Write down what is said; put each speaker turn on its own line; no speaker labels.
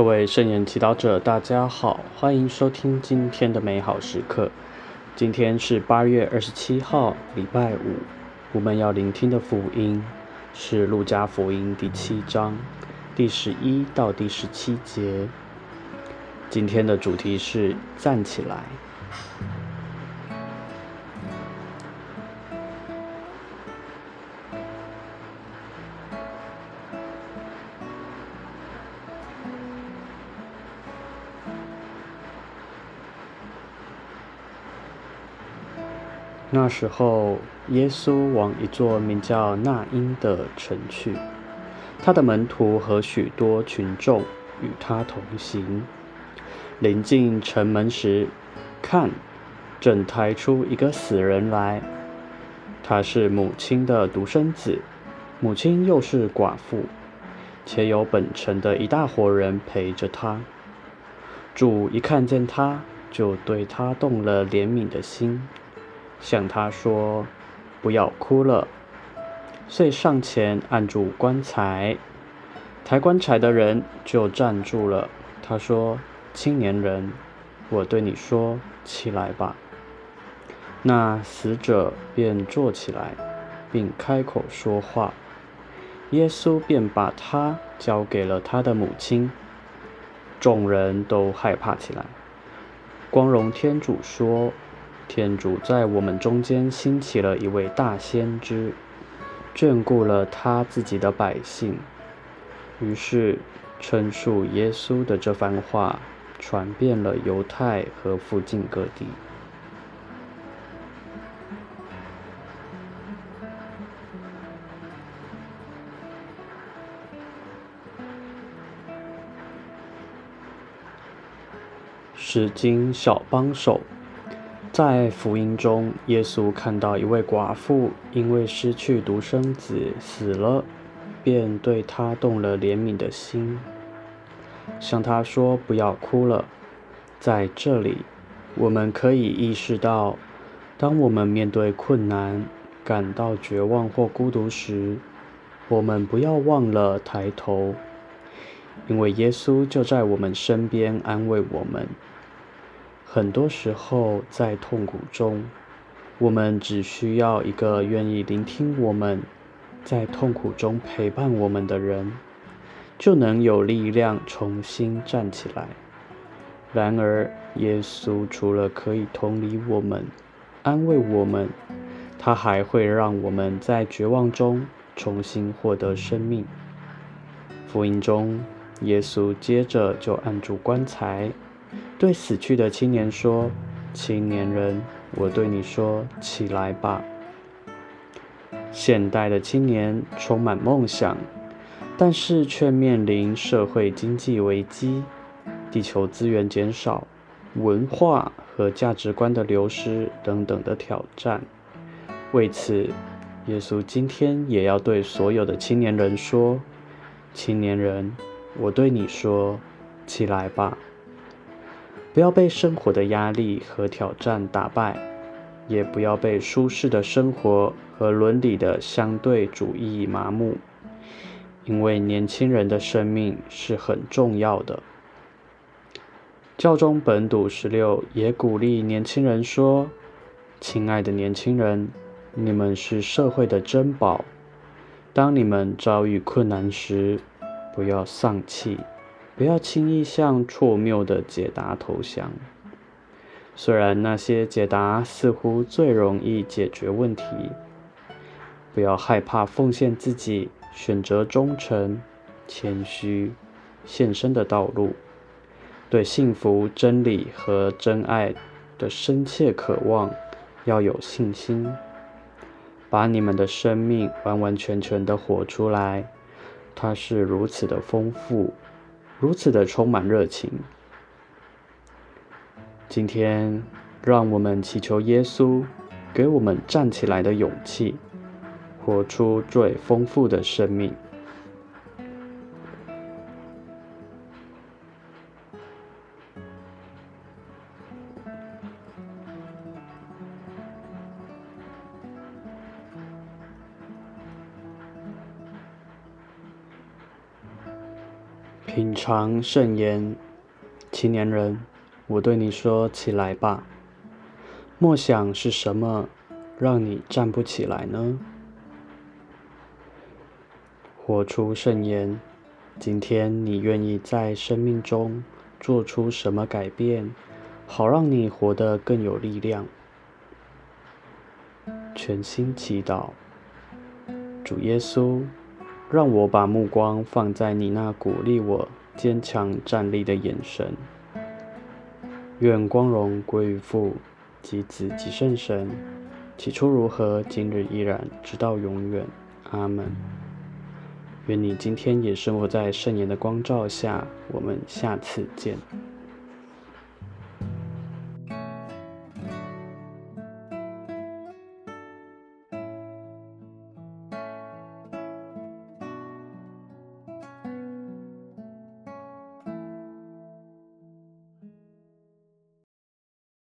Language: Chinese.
各位圣言祈祷者，大家好，欢迎收听今天的美好时刻。今天是八月二十七号，礼拜五。我们要聆听的福音是《路加福音》第七章第十一到第十七节。今天的主题是站起来。那时候，耶稣往一座名叫那因的城去，他的门徒和许多群众与他同行。临近城门时，看，正抬出一个死人来。他是母亲的独生子，母亲又是寡妇，且有本城的一大伙人陪着他。主一看见他，就对他动了怜悯的心。向他说：“不要哭了。”遂上前按住棺材，抬棺材的人就站住了。他说：“青年人，我对你说，起来吧。”那死者便坐起来，并开口说话。耶稣便把他交给了他的母亲。众人都害怕起来。光荣天主说。天主在我们中间兴起了一位大先知，眷顾了他自己的百姓。于是，称述耶稣的这番话传遍了犹太和附近各地。诗经小帮手。在福音中，耶稣看到一位寡妇因为失去独生子死了，便对他动了怜悯的心，向他说：“不要哭了。”在这里，我们可以意识到，当我们面对困难、感到绝望或孤独时，我们不要忘了抬头，因为耶稣就在我们身边安慰我们。很多时候，在痛苦中，我们只需要一个愿意聆听我们，在痛苦中陪伴我们的人，就能有力量重新站起来。然而，耶稣除了可以同理我们、安慰我们，他还会让我们在绝望中重新获得生命。福音中，耶稣接着就按住棺材。对死去的青年说：“青年人，我对你说，起来吧。”现代的青年充满梦想，但是却面临社会经济危机、地球资源减少、文化和价值观的流失等等的挑战。为此，耶稣今天也要对所有的青年人说：“青年人，我对你说，起来吧。”不要被生活的压力和挑战打败，也不要被舒适的生活和伦理的相对主义麻木，因为年轻人的生命是很重要的。教宗本笃十六也鼓励年轻人说：“亲爱的年轻人，你们是社会的珍宝。当你们遭遇困难时，不要丧气。”不要轻易向错谬的解答投降。虽然那些解答似乎最容易解决问题，不要害怕奉献自己，选择忠诚、谦虚、献身的道路。对幸福、真理和真爱的深切渴望，要有信心。把你们的生命完完全全的活出来，它是如此的丰富。如此的充满热情。今天，让我们祈求耶稣给我们站起来的勇气，活出最丰富的生命。品尝圣言，青年人，我对你说：起来吧。莫想是什么让你站不起来呢？活出圣言，今天你愿意在生命中做出什么改变，好让你活得更有力量？全心祈祷，主耶稣，让我把目光放在你那鼓励我坚强站立的眼神。愿光荣归于父。及子及圣神，起初如何，今日依然，直到永远。阿门。愿你今天也生活在圣言的光照下。我们下次见。